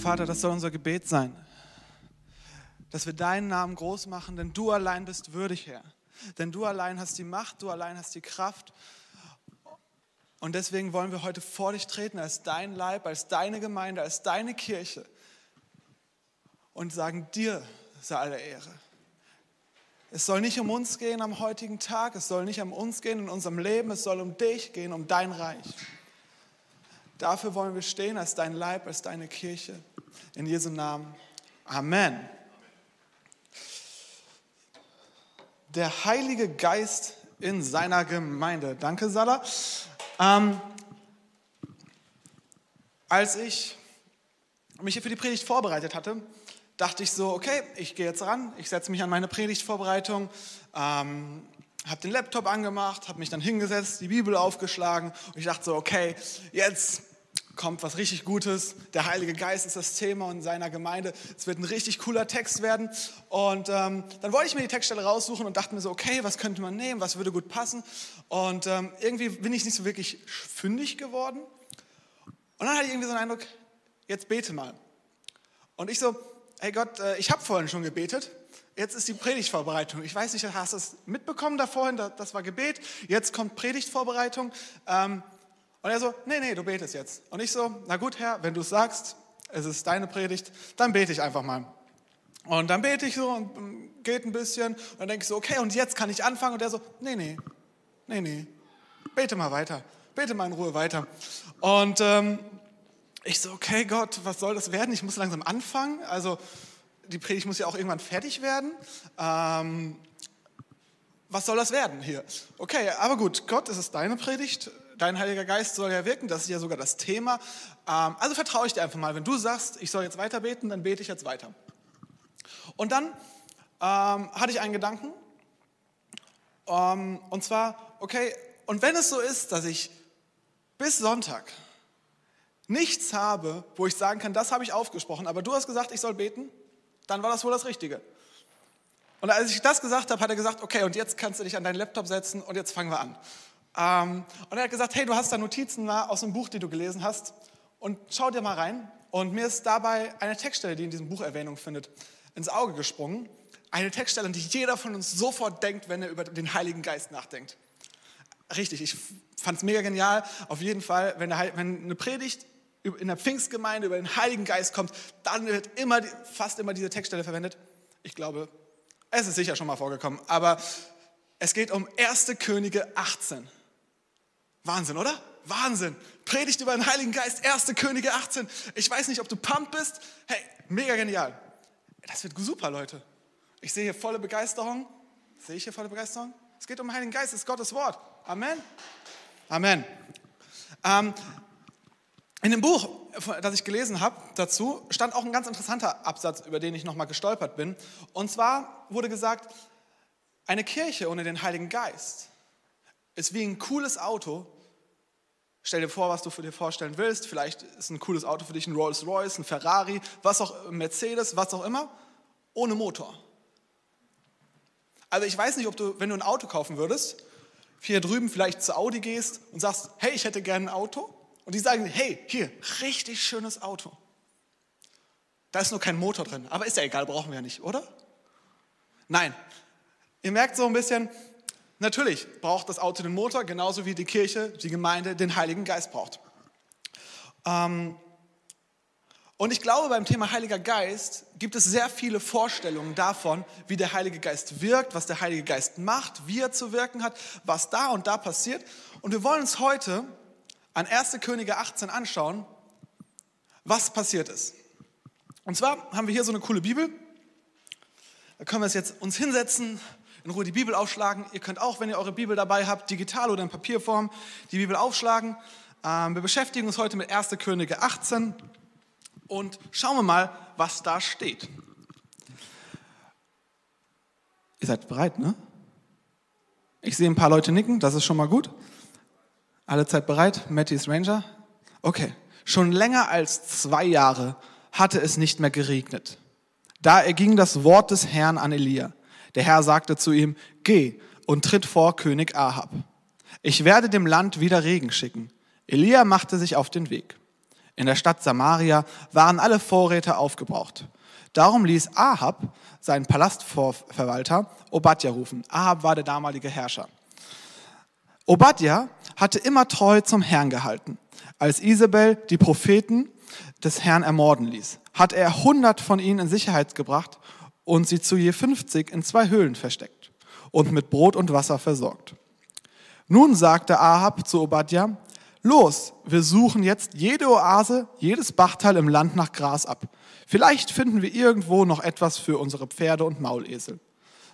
Vater, das soll unser Gebet sein, dass wir deinen Namen groß machen, denn du allein bist würdig, Herr. Denn du allein hast die Macht, du allein hast die Kraft. Und deswegen wollen wir heute vor dich treten als dein Leib, als deine Gemeinde, als deine Kirche und sagen, dir sei alle Ehre. Es soll nicht um uns gehen am heutigen Tag, es soll nicht um uns gehen in unserem Leben, es soll um dich gehen, um dein Reich. Dafür wollen wir stehen als dein Leib, als deine Kirche. In Jesu Namen. Amen. Der Heilige Geist in seiner Gemeinde. Danke, Salah. Ähm, als ich mich hier für die Predigt vorbereitet hatte, dachte ich so, okay, ich gehe jetzt ran, ich setze mich an meine Predigtvorbereitung, ähm, habe den Laptop angemacht, habe mich dann hingesetzt, die Bibel aufgeschlagen und ich dachte so, okay, jetzt kommt was richtig Gutes. Der Heilige Geist ist das Thema in seiner Gemeinde. Es wird ein richtig cooler Text werden. Und ähm, dann wollte ich mir die Textstelle raussuchen und dachte mir so, okay, was könnte man nehmen, was würde gut passen. Und ähm, irgendwie bin ich nicht so wirklich fündig geworden. Und dann hatte ich irgendwie so einen Eindruck, jetzt bete mal. Und ich so, hey Gott, äh, ich habe vorhin schon gebetet. Jetzt ist die Predigtvorbereitung. Ich weiß nicht, hast du es mitbekommen da vorhin? Das war Gebet. Jetzt kommt Predigtvorbereitung. Ähm, und er so, nee, nee, du betest jetzt. Und ich so, na gut, Herr, wenn du es sagst, es ist deine Predigt, dann bete ich einfach mal. Und dann bete ich so und ähm, geht ein bisschen. Und dann denke ich so, okay, und jetzt kann ich anfangen. Und er so, nee, nee, nee, nee, bete mal weiter. Bete mal in Ruhe weiter. Und ähm, ich so, okay, Gott, was soll das werden? Ich muss langsam anfangen. Also die Predigt muss ja auch irgendwann fertig werden. Ähm, was soll das werden hier? Okay, aber gut, Gott, es ist deine Predigt dein Heiliger Geist soll ja wirken, das ist ja sogar das Thema. Ähm, also vertraue ich dir einfach mal. Wenn du sagst, ich soll jetzt weiter beten, dann bete ich jetzt weiter. Und dann ähm, hatte ich einen Gedanken. Ähm, und zwar, okay, und wenn es so ist, dass ich bis Sonntag nichts habe, wo ich sagen kann, das habe ich aufgesprochen, aber du hast gesagt, ich soll beten, dann war das wohl das Richtige. Und als ich das gesagt habe, hat er gesagt, okay, und jetzt kannst du dich an deinen Laptop setzen und jetzt fangen wir an. Ähm, und er hat gesagt, hey, du hast da Notizen aus dem Buch, die du gelesen hast und schau dir mal rein. Und mir ist dabei eine Textstelle, die in diesem Buch Erwähnung findet, ins Auge gesprungen. Eine Textstelle, an die jeder von uns sofort denkt, wenn er über den Heiligen Geist nachdenkt. Richtig, ich fand es mega genial. Auf jeden Fall, wenn, der, wenn eine Predigt in der Pfingstgemeinde über den Heiligen Geist kommt, dann wird immer, fast immer diese Textstelle verwendet. Ich glaube, es ist sicher schon mal vorgekommen, aber es geht um 1. Könige 18. Wahnsinn, oder? Wahnsinn. Predigt über den Heiligen Geist, 1. Könige 18. Ich weiß nicht, ob du pump bist. Hey, mega genial. Das wird super, Leute. Ich sehe hier volle Begeisterung. Sehe ich hier volle Begeisterung? Es geht um den Heiligen Geist, es ist Gottes Wort. Amen. Amen. Ähm, in dem Buch, das ich gelesen habe dazu, stand auch ein ganz interessanter Absatz, über den ich nochmal gestolpert bin. Und zwar wurde gesagt, eine Kirche ohne den Heiligen Geist ist wie ein cooles Auto. Stell dir vor, was du dir vorstellen willst. Vielleicht ist ein cooles Auto für dich ein Rolls Royce, ein Ferrari, was auch ein Mercedes, was auch immer, ohne Motor. Also ich weiß nicht, ob du, wenn du ein Auto kaufen würdest, hier drüben vielleicht zu Audi gehst und sagst, hey, ich hätte gerne ein Auto. Und die sagen, hey, hier, richtig schönes Auto. Da ist nur kein Motor drin, aber ist ja egal, brauchen wir ja nicht, oder? Nein. Ihr merkt so ein bisschen, Natürlich braucht das Auto den Motor, genauso wie die Kirche, die Gemeinde den Heiligen Geist braucht. Ähm, und ich glaube, beim Thema Heiliger Geist gibt es sehr viele Vorstellungen davon, wie der Heilige Geist wirkt, was der Heilige Geist macht, wie er zu wirken hat, was da und da passiert. Und wir wollen uns heute an 1. Könige 18 anschauen, was passiert ist. Und zwar haben wir hier so eine coole Bibel. Da können wir es jetzt uns hinsetzen, in Ruhe die Bibel aufschlagen. Ihr könnt auch, wenn ihr eure Bibel dabei habt, digital oder in Papierform, die Bibel aufschlagen. Ähm, wir beschäftigen uns heute mit 1. Könige 18 und schauen wir mal, was da steht. Ihr seid bereit, ne? Ich sehe ein paar Leute nicken, das ist schon mal gut. Alle Zeit bereit? Matty ist Ranger? Okay. Schon länger als zwei Jahre hatte es nicht mehr geregnet. Da erging das Wort des Herrn an Elia. Der Herr sagte zu ihm, geh und tritt vor König Ahab. Ich werde dem Land wieder Regen schicken. Elia machte sich auf den Weg. In der Stadt Samaria waren alle Vorräte aufgebraucht. Darum ließ Ahab seinen Palastverwalter Obadja rufen. Ahab war der damalige Herrscher. Obadja hatte immer treu zum Herrn gehalten. Als Isabel die Propheten des Herrn ermorden ließ, hat er hundert von ihnen in Sicherheit gebracht und sie zu je 50 in zwei Höhlen versteckt und mit Brot und Wasser versorgt. Nun sagte Ahab zu Obadja, los, wir suchen jetzt jede Oase, jedes Bachtal im Land nach Gras ab. Vielleicht finden wir irgendwo noch etwas für unsere Pferde und Maulesel.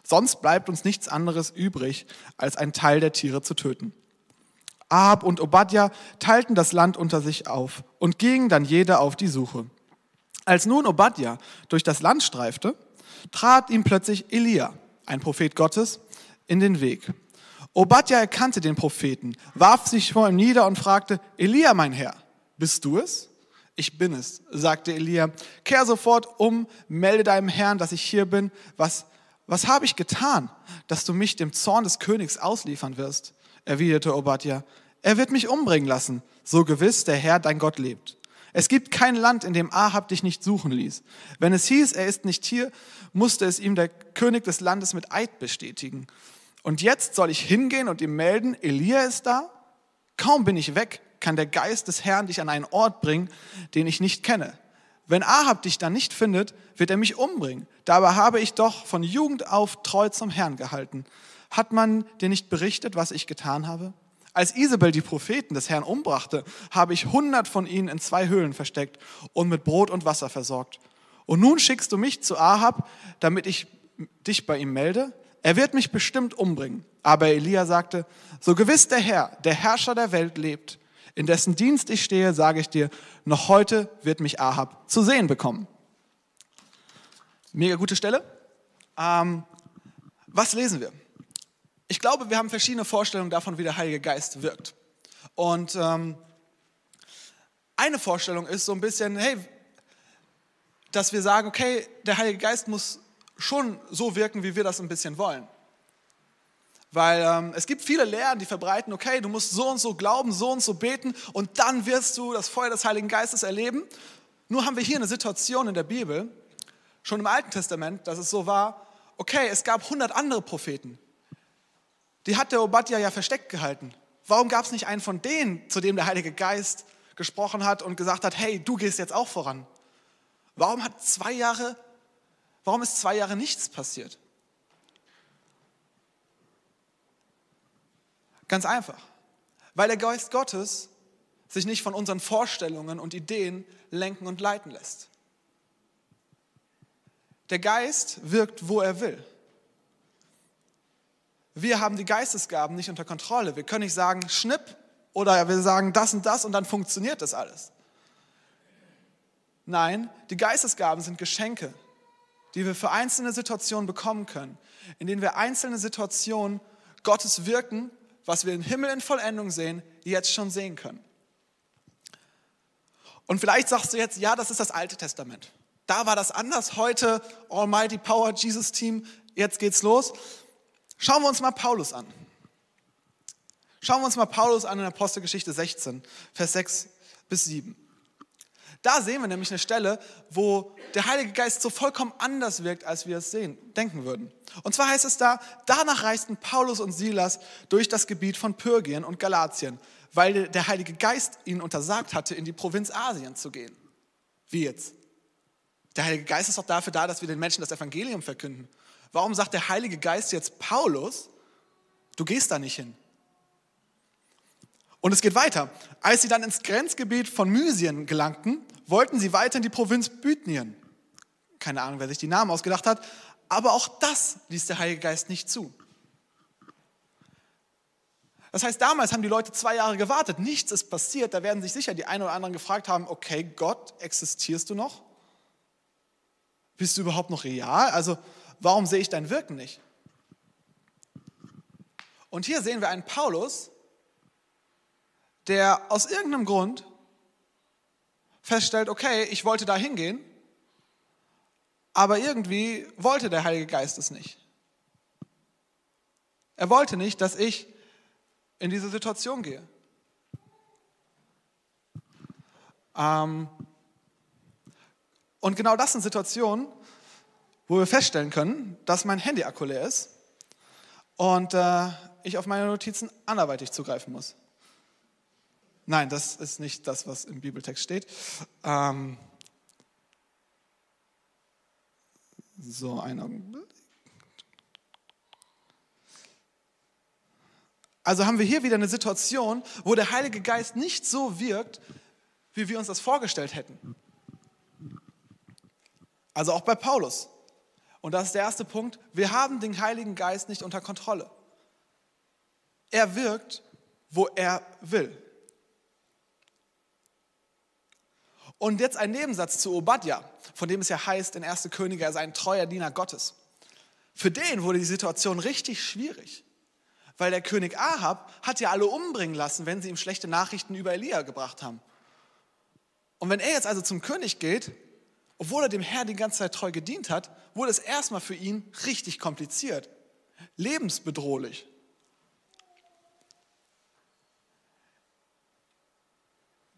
Sonst bleibt uns nichts anderes übrig, als einen Teil der Tiere zu töten. Ahab und Obadja teilten das Land unter sich auf und gingen dann jeder auf die Suche. Als nun Obadja durch das Land streifte, trat ihm plötzlich Elia, ein Prophet Gottes, in den Weg. Obadja erkannte den Propheten, warf sich vor ihm nieder und fragte, Elia, mein Herr, bist du es? Ich bin es, sagte Elia. Kehr sofort um, melde deinem Herrn, dass ich hier bin. Was, was habe ich getan, dass du mich dem Zorn des Königs ausliefern wirst? erwiderte Obadja. Er wird mich umbringen lassen, so gewiss der Herr, dein Gott, lebt. Es gibt kein Land, in dem Ahab dich nicht suchen ließ. Wenn es hieß, er ist nicht hier, musste es ihm der König des Landes mit Eid bestätigen. Und jetzt soll ich hingehen und ihm melden, Elia ist da? Kaum bin ich weg, kann der Geist des Herrn dich an einen Ort bringen, den ich nicht kenne. Wenn Ahab dich dann nicht findet, wird er mich umbringen. Dabei habe ich doch von Jugend auf treu zum Herrn gehalten. Hat man dir nicht berichtet, was ich getan habe? Als Isabel die Propheten des Herrn umbrachte, habe ich hundert von ihnen in zwei Höhlen versteckt und mit Brot und Wasser versorgt. Und nun schickst du mich zu Ahab, damit ich dich bei ihm melde? Er wird mich bestimmt umbringen. Aber Elia sagte, so gewiss der Herr, der Herrscher der Welt lebt, in dessen Dienst ich stehe, sage ich dir, noch heute wird mich Ahab zu sehen bekommen. Mega gute Stelle. Ähm, was lesen wir? Ich glaube, wir haben verschiedene Vorstellungen davon, wie der Heilige Geist wirkt. Und ähm, eine Vorstellung ist so ein bisschen, hey, dass wir sagen, okay, der Heilige Geist muss schon so wirken, wie wir das ein bisschen wollen. Weil ähm, es gibt viele Lehren, die verbreiten, okay, du musst so und so glauben, so und so beten und dann wirst du das Feuer des Heiligen Geistes erleben. Nur haben wir hier eine Situation in der Bibel, schon im Alten Testament, dass es so war, okay, es gab 100 andere Propheten, die hat der Obadja ja versteckt gehalten. Warum gab es nicht einen von denen, zu dem der Heilige Geist gesprochen hat und gesagt hat, hey, du gehst jetzt auch voran? Warum hat zwei Jahre, warum ist zwei Jahre nichts passiert? Ganz einfach, weil der Geist Gottes sich nicht von unseren Vorstellungen und Ideen lenken und leiten lässt. Der Geist wirkt, wo er will wir haben die Geistesgaben nicht unter Kontrolle. Wir können nicht sagen, schnipp, oder wir sagen das und das und dann funktioniert das alles. Nein, die Geistesgaben sind Geschenke, die wir für einzelne Situationen bekommen können, in denen wir einzelne Situationen Gottes wirken, was wir im Himmel in Vollendung sehen, jetzt schon sehen können. Und vielleicht sagst du jetzt, ja, das ist das Alte Testament. Da war das anders. Heute Almighty Power Jesus Team, jetzt geht's los. Schauen wir uns mal Paulus an. Schauen wir uns mal Paulus an in Apostelgeschichte 16, Vers 6 bis 7. Da sehen wir nämlich eine Stelle, wo der Heilige Geist so vollkommen anders wirkt, als wir es sehen, denken würden. Und zwar heißt es da, danach reisten Paulus und Silas durch das Gebiet von Pyrgien und Galatien, weil der Heilige Geist ihnen untersagt hatte, in die Provinz Asien zu gehen. Wie jetzt? Der Heilige Geist ist doch dafür da, dass wir den Menschen das Evangelium verkünden. Warum sagt der Heilige Geist jetzt Paulus, du gehst da nicht hin? Und es geht weiter. Als sie dann ins Grenzgebiet von Mysien gelangten, wollten sie weiter in die Provinz Bithynien. Keine Ahnung, wer sich die Namen ausgedacht hat, aber auch das ließ der Heilige Geist nicht zu. Das heißt, damals haben die Leute zwei Jahre gewartet, nichts ist passiert. Da werden sich sicher die einen oder anderen gefragt haben, okay, Gott, existierst du noch? Bist du überhaupt noch real? Also warum sehe ich dein Wirken nicht? Und hier sehen wir einen Paulus, der aus irgendeinem Grund feststellt, okay, ich wollte da hingehen, aber irgendwie wollte der Heilige Geist es nicht. Er wollte nicht, dass ich in diese Situation gehe. Ähm, und genau das sind Situationen, wo wir feststellen können, dass mein Handy-Akku leer ist und äh, ich auf meine Notizen anderweitig zugreifen muss. Nein, das ist nicht das, was im Bibeltext steht. Ähm, so, ein Augenblick. Also haben wir hier wieder eine Situation, wo der Heilige Geist nicht so wirkt, wie wir uns das vorgestellt hätten. Also auch bei Paulus. Und das ist der erste Punkt. Wir haben den Heiligen Geist nicht unter Kontrolle. Er wirkt, wo er will. Und jetzt ein Nebensatz zu Obadja, von dem es ja heißt in 1. Könige, er sei ein treuer Diener Gottes. Für den wurde die Situation richtig schwierig. Weil der König Ahab hat ja alle umbringen lassen, wenn sie ihm schlechte Nachrichten über Elia gebracht haben. Und wenn er jetzt also zum König geht, obwohl er dem Herrn die ganze Zeit treu gedient hat, wurde es erstmal für ihn richtig kompliziert, lebensbedrohlich.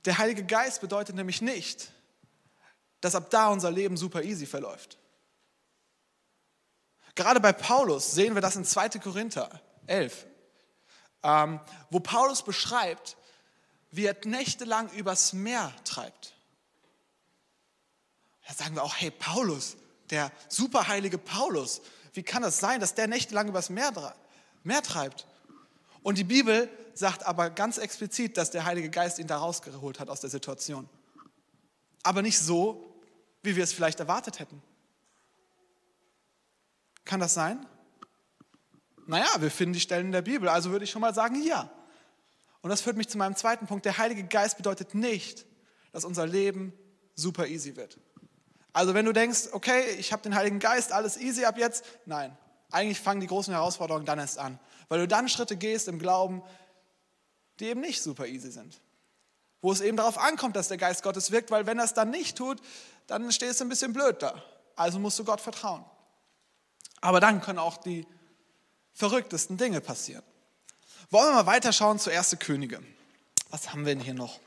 Der Heilige Geist bedeutet nämlich nicht, dass ab da unser Leben super easy verläuft. Gerade bei Paulus sehen wir das in 2. Korinther 11, ähm, wo Paulus beschreibt, wie er nächtelang übers Meer treibt. Da sagen wir auch, hey Paulus, der superheilige Paulus, wie kann das sein, dass der nächtelang übers Meer, Meer treibt? Und die Bibel sagt aber ganz explizit, dass der Heilige Geist ihn da rausgeholt hat aus der Situation. Aber nicht so, wie wir es vielleicht erwartet hätten. Kann das sein? Naja, wir finden die Stellen in der Bibel, also würde ich schon mal sagen, ja. Und das führt mich zu meinem zweiten Punkt. Der Heilige Geist bedeutet nicht, dass unser Leben super easy wird. Also wenn du denkst, okay, ich habe den Heiligen Geist, alles easy ab jetzt, nein, eigentlich fangen die großen Herausforderungen dann erst an, weil du dann Schritte gehst im Glauben, die eben nicht super easy sind. Wo es eben darauf ankommt, dass der Geist Gottes wirkt, weil wenn er es dann nicht tut, dann stehst du ein bisschen blöd da. Also musst du Gott vertrauen. Aber dann können auch die verrücktesten Dinge passieren. Wollen wir mal weiterschauen zu 1. Könige. Was haben wir denn hier noch?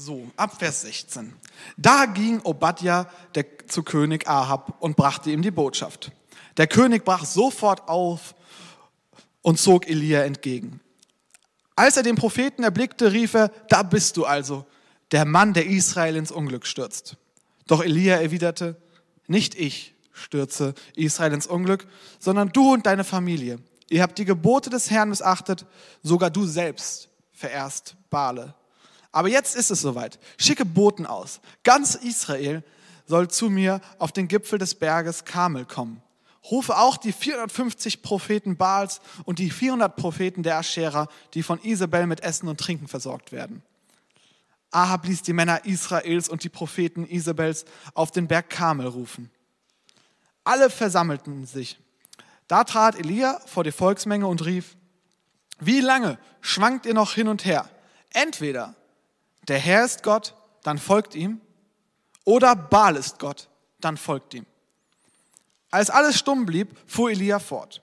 So, ab Vers 16. Da ging Obadja der, zu König Ahab und brachte ihm die Botschaft. Der König brach sofort auf und zog Elia entgegen. Als er den Propheten erblickte, rief er, da bist du also, der Mann, der Israel ins Unglück stürzt. Doch Elia erwiderte, nicht ich, stürze Israel ins Unglück, sondern du und deine Familie. Ihr habt die Gebote des Herrn missachtet, sogar du selbst verehrst Bale. Aber jetzt ist es soweit. Schicke Boten aus. Ganz Israel soll zu mir auf den Gipfel des Berges Kamel kommen. Rufe auch die 450 Propheten Baals und die 400 Propheten der Aschera, die von Isabel mit Essen und Trinken versorgt werden. Ahab ließ die Männer Israels und die Propheten Isabels auf den Berg Kamel rufen. Alle versammelten sich. Da trat Elia vor die Volksmenge und rief, wie lange schwankt ihr noch hin und her? Entweder der Herr ist Gott, dann folgt ihm, oder Baal ist Gott, dann folgt ihm. Als alles stumm blieb, fuhr Elia fort.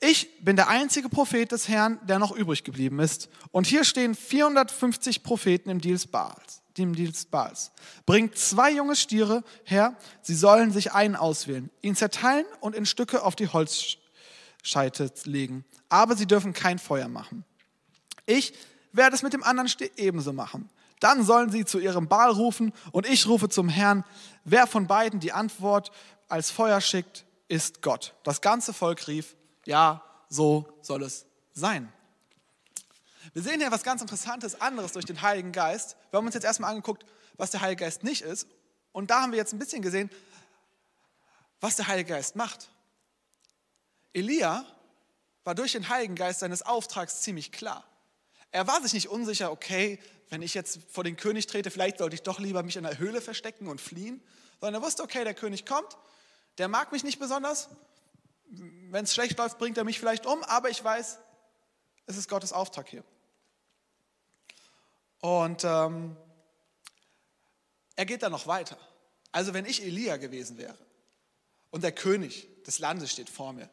Ich bin der einzige Prophet des Herrn, der noch übrig geblieben ist. Und hier stehen 450 Propheten im Dienst Baals dem Dienst Baals. Bringt zwei junge Stiere her, sie sollen sich einen auswählen, ihn zerteilen und in Stücke auf die Holzscheite legen. Aber sie dürfen kein Feuer machen. Ich werde es mit dem anderen ebenso machen. Dann sollen sie zu ihrem Baal rufen und ich rufe zum Herrn. Wer von beiden die Antwort als Feuer schickt, ist Gott. Das ganze Volk rief, ja, so soll es sein. Wir sehen hier was ganz Interessantes, anderes durch den Heiligen Geist. Wir haben uns jetzt erstmal angeguckt, was der Heilige Geist nicht ist. Und da haben wir jetzt ein bisschen gesehen, was der Heilige Geist macht. Elia war durch den Heiligen Geist seines Auftrags ziemlich klar. Er war sich nicht unsicher, okay, wenn ich jetzt vor den König trete, vielleicht sollte ich doch lieber mich in der Höhle verstecken und fliehen, sondern er wusste, okay, der König kommt, der mag mich nicht besonders, wenn es schlecht läuft, bringt er mich vielleicht um, aber ich weiß, es ist Gottes Auftrag hier. Und ähm, er geht dann noch weiter. Also wenn ich Elia gewesen wäre und der König des Landes steht vor mir,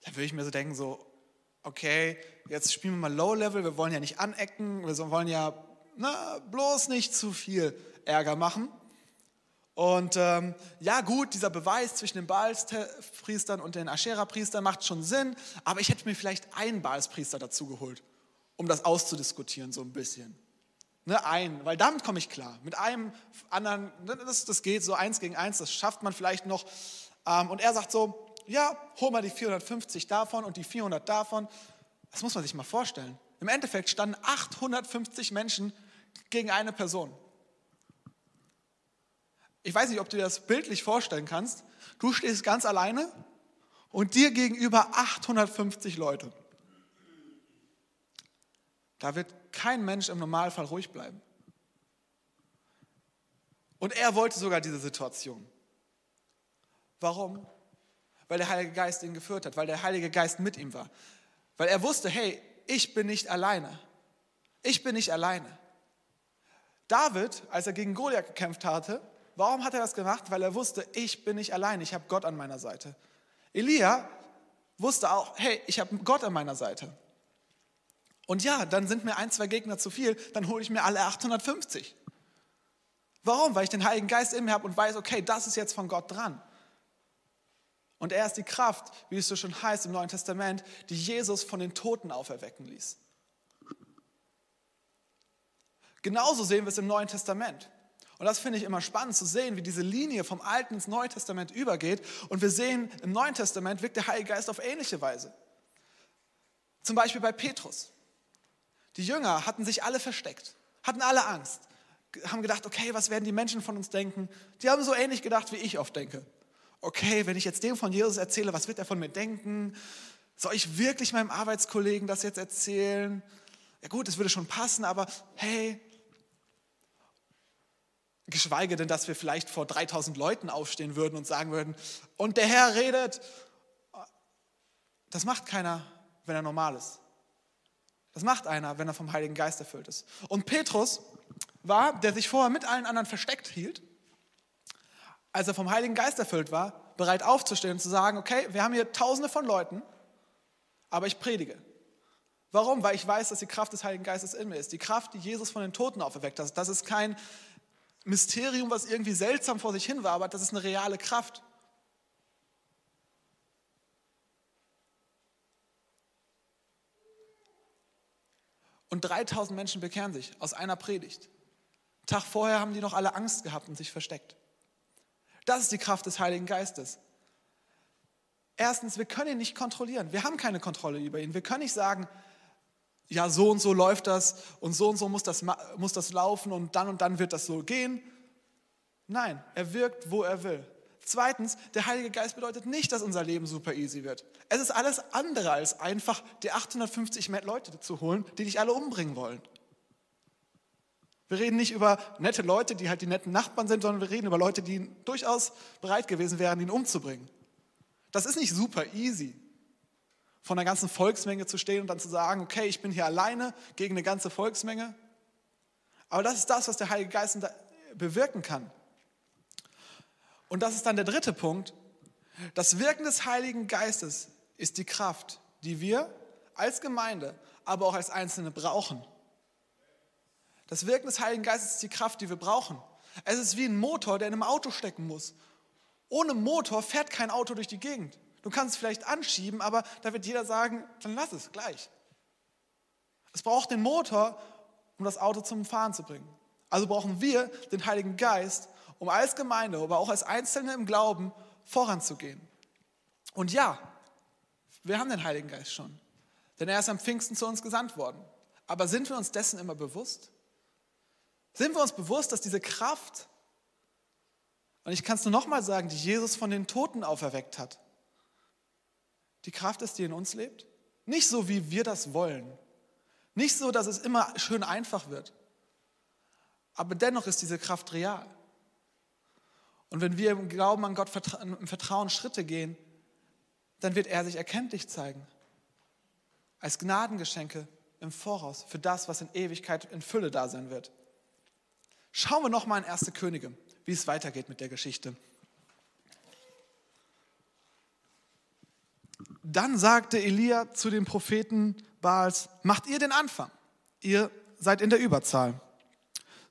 dann würde ich mir so denken, so, okay, jetzt spielen wir mal Low Level, wir wollen ja nicht anecken, wir wollen ja na, bloß nicht zu viel Ärger machen. Und ähm, ja gut, dieser Beweis zwischen den Baalspriestern und den Aschera-Priestern macht schon Sinn, aber ich hätte mir vielleicht einen Baalspriester dazu geholt, um das auszudiskutieren so ein bisschen. Ne, einen, weil damit komme ich klar. Mit einem anderen, ne, das, das geht so eins gegen eins, das schafft man vielleicht noch. Ähm, und er sagt so, ja, hol mal die 450 davon und die 400 davon. Das muss man sich mal vorstellen. Im Endeffekt standen 850 Menschen gegen eine Person. Ich weiß nicht, ob du dir das bildlich vorstellen kannst. Du stehst ganz alleine und dir gegenüber 850 Leute. Da wird kein Mensch im Normalfall ruhig bleiben. Und er wollte sogar diese Situation. Warum? Weil der Heilige Geist ihn geführt hat, weil der Heilige Geist mit ihm war. Weil er wusste, hey, ich bin nicht alleine. Ich bin nicht alleine. David, als er gegen Goliath gekämpft hatte, Warum hat er das gemacht? Weil er wusste, ich bin nicht allein, ich habe Gott an meiner Seite. Elia wusste auch, hey, ich habe Gott an meiner Seite. Und ja, dann sind mir ein, zwei Gegner zu viel, dann hole ich mir alle 850. Warum? Weil ich den Heiligen Geist in mir habe und weiß, okay, das ist jetzt von Gott dran. Und er ist die Kraft, wie es so schon heißt im Neuen Testament, die Jesus von den Toten auferwecken ließ. Genauso sehen wir es im Neuen Testament. Und das finde ich immer spannend zu sehen, wie diese Linie vom Alten ins Neue Testament übergeht. Und wir sehen, im Neuen Testament wirkt der Heilige Geist auf ähnliche Weise. Zum Beispiel bei Petrus. Die Jünger hatten sich alle versteckt, hatten alle Angst, haben gedacht, okay, was werden die Menschen von uns denken? Die haben so ähnlich gedacht, wie ich oft denke. Okay, wenn ich jetzt dem von Jesus erzähle, was wird er von mir denken? Soll ich wirklich meinem Arbeitskollegen das jetzt erzählen? Ja gut, es würde schon passen, aber hey, Geschweige denn, dass wir vielleicht vor 3000 Leuten aufstehen würden und sagen würden, und der Herr redet. Das macht keiner, wenn er normal ist. Das macht einer, wenn er vom Heiligen Geist erfüllt ist. Und Petrus war, der sich vorher mit allen anderen versteckt hielt, als er vom Heiligen Geist erfüllt war, bereit aufzustehen und zu sagen, okay, wir haben hier tausende von Leuten, aber ich predige. Warum? Weil ich weiß, dass die Kraft des Heiligen Geistes in mir ist. Die Kraft, die Jesus von den Toten auferweckt hat. Das ist kein Mysterium, was irgendwie seltsam vor sich hin war, aber das ist eine reale Kraft. Und 3000 Menschen bekehren sich aus einer Predigt. Tag vorher haben die noch alle Angst gehabt und sich versteckt. Das ist die Kraft des Heiligen Geistes. Erstens, wir können ihn nicht kontrollieren. Wir haben keine Kontrolle über ihn. Wir können nicht sagen, ja, so und so läuft das und so und so muss das, muss das laufen und dann und dann wird das so gehen. Nein, er wirkt, wo er will. Zweitens, der Heilige Geist bedeutet nicht, dass unser Leben super easy wird. Es ist alles andere als einfach, die 850 Leute zu holen, die dich alle umbringen wollen. Wir reden nicht über nette Leute, die halt die netten Nachbarn sind, sondern wir reden über Leute, die durchaus bereit gewesen wären, ihn umzubringen. Das ist nicht super easy von der ganzen Volksmenge zu stehen und dann zu sagen, okay, ich bin hier alleine gegen eine ganze Volksmenge. Aber das ist das, was der Heilige Geist bewirken kann. Und das ist dann der dritte Punkt. Das Wirken des Heiligen Geistes ist die Kraft, die wir als Gemeinde, aber auch als Einzelne brauchen. Das Wirken des Heiligen Geistes ist die Kraft, die wir brauchen. Es ist wie ein Motor, der in einem Auto stecken muss. Ohne Motor fährt kein Auto durch die Gegend. Du kannst es vielleicht anschieben, aber da wird jeder sagen, dann lass es gleich. Es braucht den Motor, um das Auto zum Fahren zu bringen. Also brauchen wir den Heiligen Geist, um als Gemeinde, aber auch als Einzelne im Glauben voranzugehen. Und ja, wir haben den Heiligen Geist schon, denn er ist am Pfingsten zu uns gesandt worden. Aber sind wir uns dessen immer bewusst? Sind wir uns bewusst, dass diese Kraft, und ich kann es nur nochmal sagen, die Jesus von den Toten auferweckt hat, die Kraft ist, die in uns lebt. Nicht so, wie wir das wollen. Nicht so, dass es immer schön einfach wird. Aber dennoch ist diese Kraft real. Und wenn wir im Glauben an Gott im Vertrauen Schritte gehen, dann wird er sich erkenntlich zeigen. Als Gnadengeschenke im Voraus für das, was in Ewigkeit in Fülle da sein wird. Schauen wir nochmal in 1. Könige, wie es weitergeht mit der Geschichte. Dann sagte Elia zu den Propheten Baals, macht ihr den Anfang, ihr seid in der Überzahl.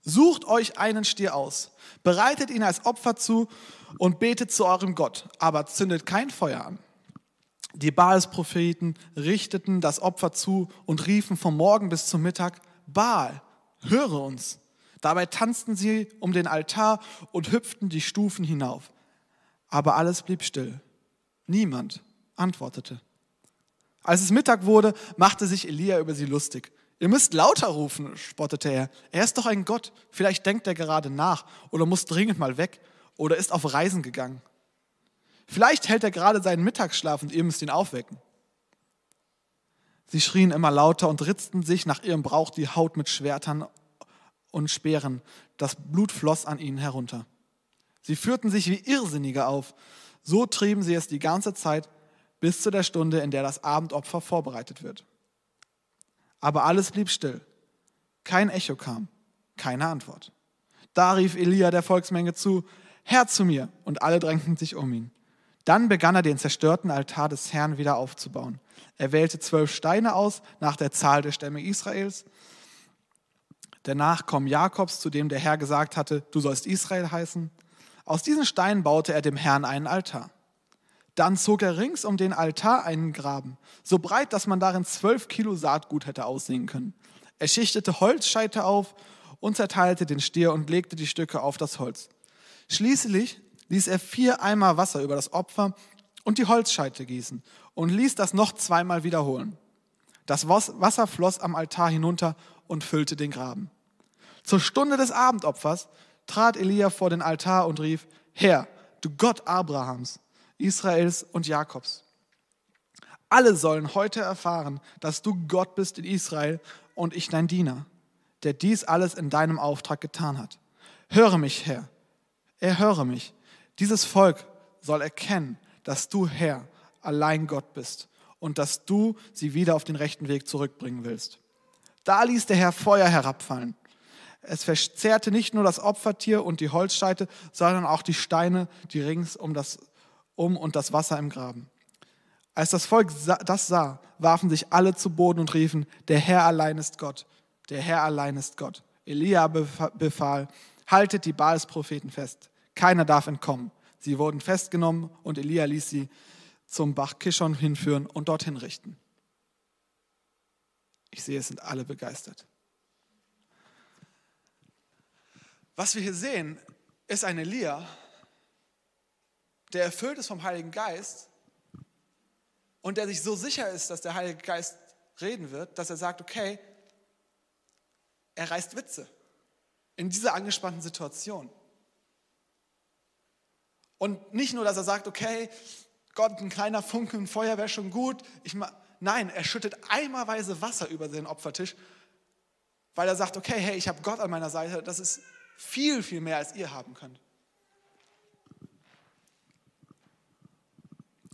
Sucht euch einen Stier aus, bereitet ihn als Opfer zu und betet zu eurem Gott, aber zündet kein Feuer an. Die Baals-Propheten richteten das Opfer zu und riefen vom Morgen bis zum Mittag, Baal, höre uns. Dabei tanzten sie um den Altar und hüpften die Stufen hinauf. Aber alles blieb still. Niemand antwortete. Als es Mittag wurde, machte sich Elia über sie lustig. Ihr müsst lauter rufen, spottete er. Er ist doch ein Gott. Vielleicht denkt er gerade nach oder muss dringend mal weg oder ist auf Reisen gegangen. Vielleicht hält er gerade seinen Mittagsschlaf und ihr müsst ihn aufwecken. Sie schrien immer lauter und ritzten sich nach ihrem Brauch die Haut mit Schwertern und Speeren. Das Blut floss an ihnen herunter. Sie führten sich wie Irrsinnige auf. So trieben sie es die ganze Zeit bis zu der Stunde, in der das Abendopfer vorbereitet wird. Aber alles blieb still. Kein Echo kam, keine Antwort. Da rief Elia der Volksmenge zu, Herr zu mir, und alle drängten sich um ihn. Dann begann er den zerstörten Altar des Herrn wieder aufzubauen. Er wählte zwölf Steine aus nach der Zahl der Stämme Israels, der Nachkommen Jakobs, zu dem der Herr gesagt hatte, du sollst Israel heißen. Aus diesen Steinen baute er dem Herrn einen Altar. Dann zog er rings um den Altar einen Graben, so breit, dass man darin zwölf Kilo Saatgut hätte aussehen können. Er schichtete Holzscheite auf und zerteilte den Stier und legte die Stücke auf das Holz. Schließlich ließ er vier Eimer Wasser über das Opfer und die Holzscheite gießen und ließ das noch zweimal wiederholen. Das Wasser floss am Altar hinunter und füllte den Graben. Zur Stunde des Abendopfers trat Elia vor den Altar und rief, Herr, du Gott Abrahams, Israels und Jakobs. Alle sollen heute erfahren, dass du Gott bist in Israel und ich dein Diener, der dies alles in deinem Auftrag getan hat. Höre mich, Herr, erhöre mich. Dieses Volk soll erkennen, dass du, Herr, allein Gott bist und dass du sie wieder auf den rechten Weg zurückbringen willst. Da ließ der Herr Feuer herabfallen. Es verzehrte nicht nur das Opfertier und die Holzscheite, sondern auch die Steine, die rings um, das, um und das Wasser im Graben. Als das Volk das sah, warfen sich alle zu Boden und riefen, der Herr allein ist Gott, der Herr allein ist Gott. Elia befahl, haltet die Baals-Propheten fest, keiner darf entkommen. Sie wurden festgenommen und Elia ließ sie zum Bach Kishon hinführen und dorthin richten. Ich sehe, es sind alle begeistert. Was wir hier sehen, ist ein Elia, der erfüllt ist vom Heiligen Geist und der sich so sicher ist, dass der Heilige Geist reden wird, dass er sagt, okay, er reißt Witze in dieser angespannten Situation. Und nicht nur, dass er sagt, okay, Gott, ein kleiner Funken Feuer wäre schon gut. Ich Nein, er schüttet eimerweise Wasser über den Opfertisch, weil er sagt, okay, hey, ich habe Gott an meiner Seite. Das ist viel, viel mehr, als ihr haben könnt.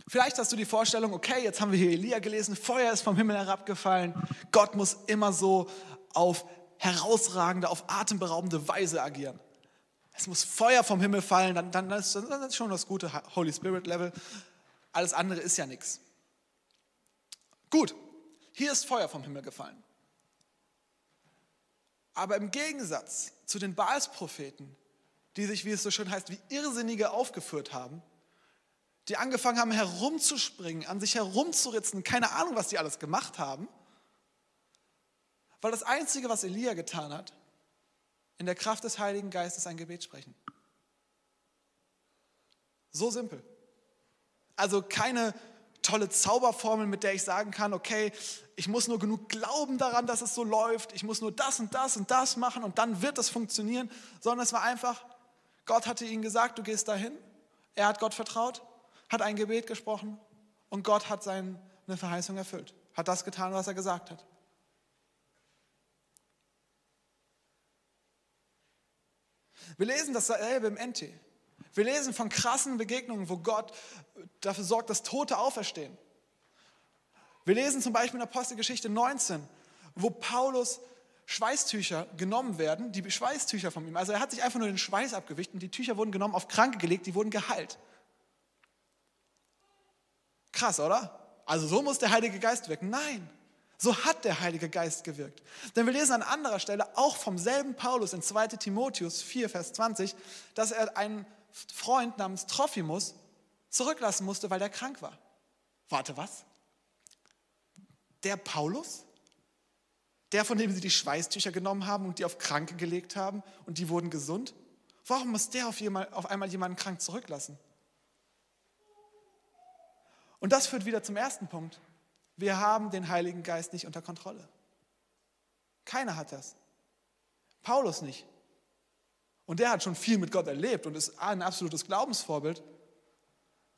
Vielleicht hast du die Vorstellung, okay, jetzt haben wir hier Elia gelesen, Feuer ist vom Himmel herabgefallen. Gott muss immer so auf herausragende, auf atemberaubende Weise agieren. Es muss Feuer vom Himmel fallen, dann, dann, ist, dann ist schon das gute Holy Spirit Level. Alles andere ist ja nichts. Gut, hier ist Feuer vom Himmel gefallen. Aber im Gegensatz zu den Baals-Propheten, die sich, wie es so schön heißt, wie Irrsinnige aufgeführt haben, die angefangen haben herumzuspringen, an sich herumzuritzen, keine Ahnung, was die alles gemacht haben, weil das Einzige, was Elia getan hat, in der Kraft des Heiligen Geistes ein Gebet sprechen. So simpel. Also keine tolle Zauberformel, mit der ich sagen kann, okay, ich muss nur genug glauben daran, dass es so läuft, ich muss nur das und das und das machen und dann wird es funktionieren, sondern es war einfach, Gott hatte ihnen gesagt, du gehst dahin, er hat Gott vertraut, hat ein Gebet gesprochen und Gott hat seine Verheißung erfüllt, hat das getan, was er gesagt hat. Wir lesen dasselbe im NT. Wir lesen von krassen Begegnungen, wo Gott dafür sorgt, dass Tote auferstehen. Wir lesen zum Beispiel in Apostelgeschichte 19, wo Paulus Schweißtücher genommen werden, die Schweißtücher von ihm. Also er hat sich einfach nur den Schweiß abgewischt und die Tücher wurden genommen, auf Kranke gelegt, die wurden geheilt. Krass, oder? Also so muss der Heilige Geist wirken. Nein, So hat der Heilige Geist gewirkt. Denn wir lesen an anderer Stelle auch vom selben Paulus in 2 Timotheus 4, Vers 20, dass er einen Freund namens Trophimus zurücklassen musste, weil der krank war. Warte, was? Der Paulus? Der, von dem sie die Schweißtücher genommen haben und die auf Kranke gelegt haben und die wurden gesund? Warum muss der auf, jemand, auf einmal jemanden krank zurücklassen? Und das führt wieder zum ersten Punkt. Wir haben den Heiligen Geist nicht unter Kontrolle. Keiner hat das. Paulus nicht. Und der hat schon viel mit Gott erlebt und ist ein absolutes Glaubensvorbild.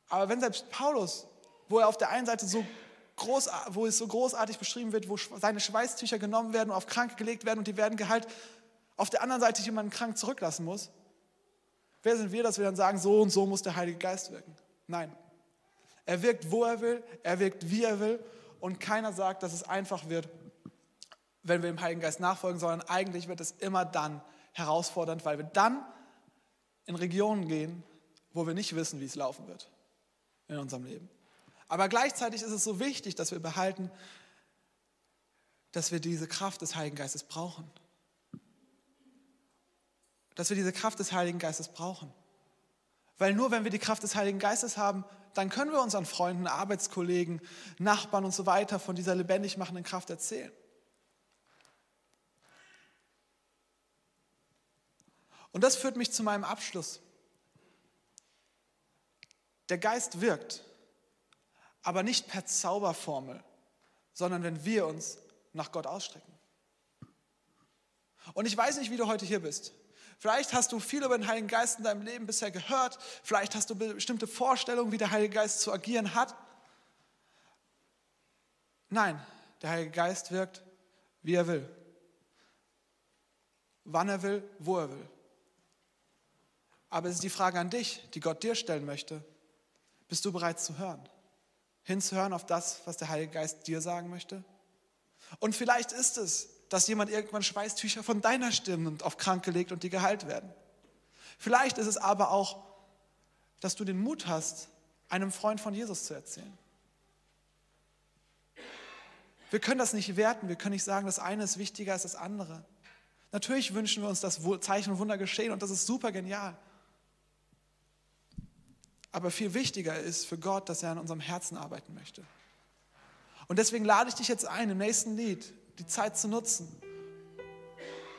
Aber wenn selbst Paulus, wo er auf der einen Seite so groß, wo es so großartig beschrieben wird, wo seine Schweißtücher genommen werden und auf Kranke gelegt werden und die werden geheilt, auf der anderen Seite jemanden krank zurücklassen muss, wer sind wir, dass wir dann sagen, so und so muss der Heilige Geist wirken? Nein. Er wirkt, wo er will, er wirkt, wie er will und keiner sagt, dass es einfach wird, wenn wir dem Heiligen Geist nachfolgen, sondern eigentlich wird es immer dann herausfordernd, weil wir dann in Regionen gehen, wo wir nicht wissen, wie es laufen wird in unserem Leben. Aber gleichzeitig ist es so wichtig, dass wir behalten, dass wir diese Kraft des Heiligen Geistes brauchen. Dass wir diese Kraft des Heiligen Geistes brauchen. Weil nur wenn wir die Kraft des Heiligen Geistes haben, dann können wir unseren Freunden, Arbeitskollegen, Nachbarn und so weiter von dieser lebendig machenden Kraft erzählen. Und das führt mich zu meinem Abschluss. Der Geist wirkt, aber nicht per Zauberformel, sondern wenn wir uns nach Gott ausstrecken. Und ich weiß nicht, wie du heute hier bist. Vielleicht hast du viel über den Heiligen Geist in deinem Leben bisher gehört. Vielleicht hast du bestimmte Vorstellungen, wie der Heilige Geist zu agieren hat. Nein, der Heilige Geist wirkt, wie er will. Wann er will, wo er will. Aber es ist die Frage an dich, die Gott dir stellen möchte. Bist du bereit zu hören? Hinzuhören auf das, was der Heilige Geist dir sagen möchte? Und vielleicht ist es dass jemand irgendwann Schweißtücher von deiner Stimme auf Kranke legt und die geheilt werden. Vielleicht ist es aber auch, dass du den Mut hast, einem Freund von Jesus zu erzählen. Wir können das nicht werten, wir können nicht sagen, das eine ist wichtiger als das andere. Natürlich wünschen wir uns, dass Zeichen und Wunder geschehen und das ist super genial. Aber viel wichtiger ist für Gott, dass er an unserem Herzen arbeiten möchte. Und deswegen lade ich dich jetzt ein, im nächsten Lied die Zeit zu nutzen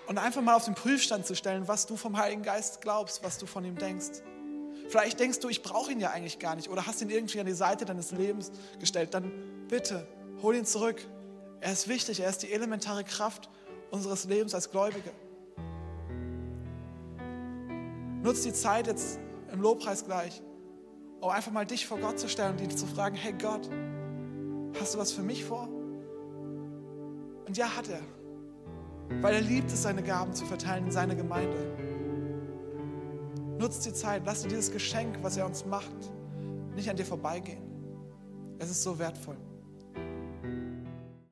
und einfach mal auf den Prüfstand zu stellen, was du vom Heiligen Geist glaubst, was du von ihm denkst. Vielleicht denkst du, ich brauche ihn ja eigentlich gar nicht oder hast ihn irgendwie an die Seite deines Lebens gestellt. Dann bitte, hol ihn zurück. Er ist wichtig, er ist die elementare Kraft unseres Lebens als Gläubige. Nutz die Zeit jetzt im Lobpreis gleich, um einfach mal dich vor Gott zu stellen und ihn zu fragen, hey Gott, hast du was für mich vor? Und ja, hat er. Weil er liebt es, seine Gaben zu verteilen in seine Gemeinde. Nutzt die Zeit, lass dir dieses Geschenk, was er uns macht, nicht an dir vorbeigehen. Es ist so wertvoll.